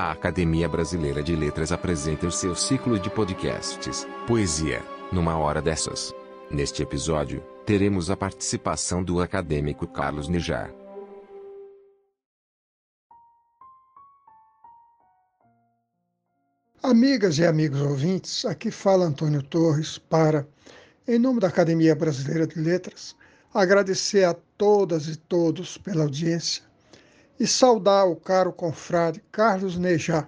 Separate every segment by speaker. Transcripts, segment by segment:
Speaker 1: A Academia Brasileira de Letras apresenta o seu ciclo de podcasts, Poesia, numa hora dessas. Neste episódio, teremos a participação do acadêmico Carlos Nejar.
Speaker 2: Amigas e amigos ouvintes, aqui fala Antônio Torres para, em nome da Academia Brasileira de Letras, agradecer a todas e todos pela audiência e saudar o caro confrade Carlos Nejá,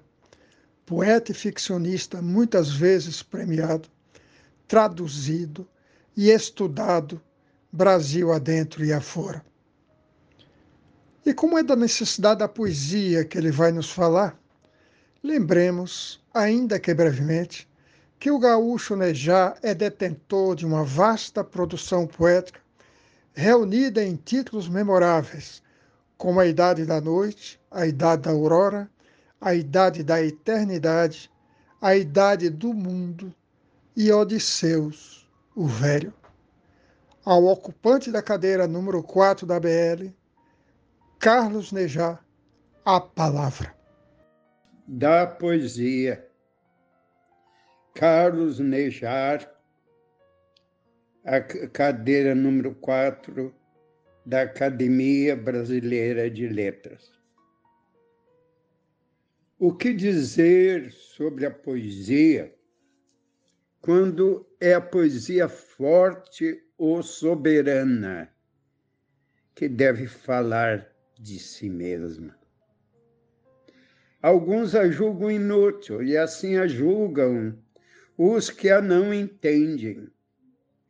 Speaker 2: poeta e ficcionista muitas vezes premiado, traduzido e estudado Brasil adentro e afora. E como é da necessidade da poesia que ele vai nos falar, lembremos, ainda que brevemente, que o gaúcho Nejá é detentor de uma vasta produção poética reunida em títulos memoráveis como a idade da noite, a idade da aurora, a idade da eternidade, a idade do mundo e Odisseus, o velho. Ao ocupante da cadeira número 4 da BL, Carlos Nejar, a palavra.
Speaker 3: Da poesia. Carlos Nejar, a cadeira número 4 da Academia Brasileira de Letras. O que dizer sobre a poesia quando é a poesia forte ou soberana que deve falar de si mesma? Alguns a julgam inútil e assim a julgam os que a não entendem.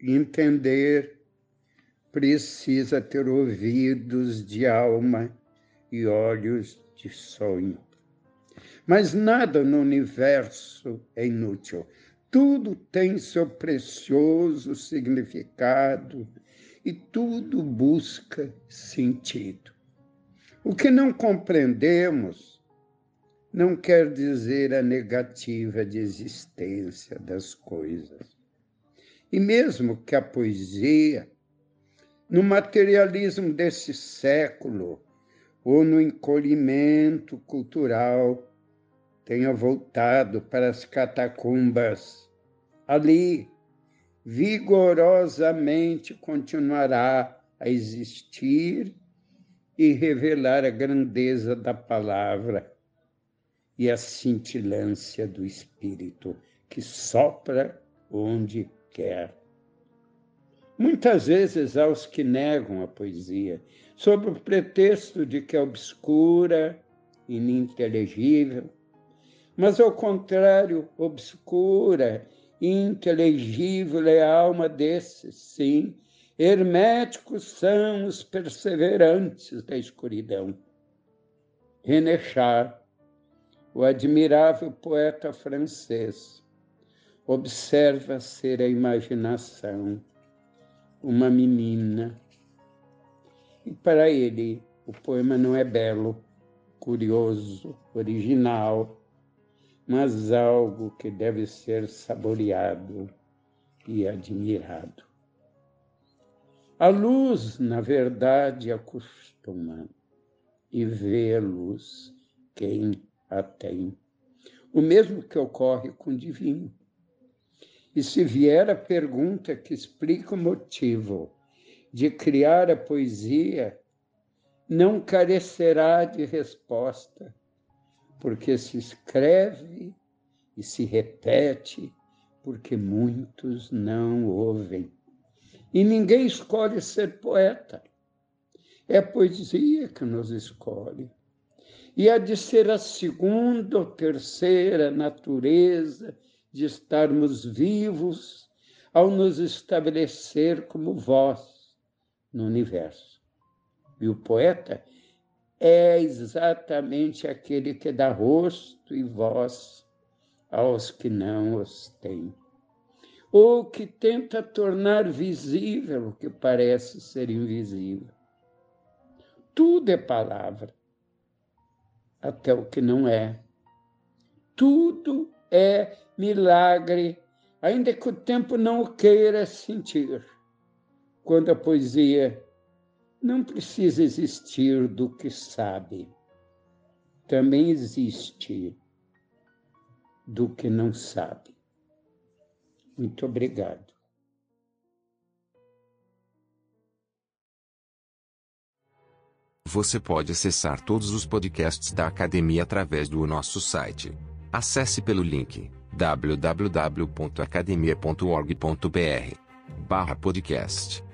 Speaker 3: Entender precisa ter ouvidos de alma e olhos de sonho. Mas nada no universo é inútil. Tudo tem seu precioso significado e tudo busca sentido. O que não compreendemos não quer dizer a negativa de existência das coisas. E mesmo que a poesia no materialismo desse século ou no encolhimento cultural tenha voltado para as catacumbas. Ali, vigorosamente continuará a existir e revelar a grandeza da palavra e a cintilância do espírito que sopra onde quer. Muitas vezes há os que negam a poesia, sob o pretexto de que é obscura, ininteligível. Mas, ao contrário, obscura inteligível é a alma desses, sim. Herméticos são os perseverantes da escuridão. René Char, o admirável poeta francês, observa ser a imaginação uma menina. E para ele, o poema não é belo, curioso, original, mas algo que deve ser saboreado e admirado. A luz, na verdade, acostuma e vê a luz quem a tem. O mesmo que ocorre com o divino. E se vier a pergunta que explica o motivo de criar a poesia, não carecerá de resposta, porque se escreve e se repete, porque muitos não ouvem. E ninguém escolhe ser poeta. É a poesia que nos escolhe. E há de ser a segunda ou terceira natureza de estarmos vivos ao nos estabelecer como voz no universo. E o poeta é exatamente aquele que dá rosto e voz aos que não os têm, ou que tenta tornar visível o que parece ser invisível. Tudo é palavra, até o que não é. Tudo é milagre, ainda que o tempo não o queira sentir. Quando a poesia não precisa existir do que sabe. também existir do que não sabe. Muito obrigado.
Speaker 1: Você pode acessar todos os podcasts da academia através do nosso site. Acesse pelo link www.academia.org.br/podcast.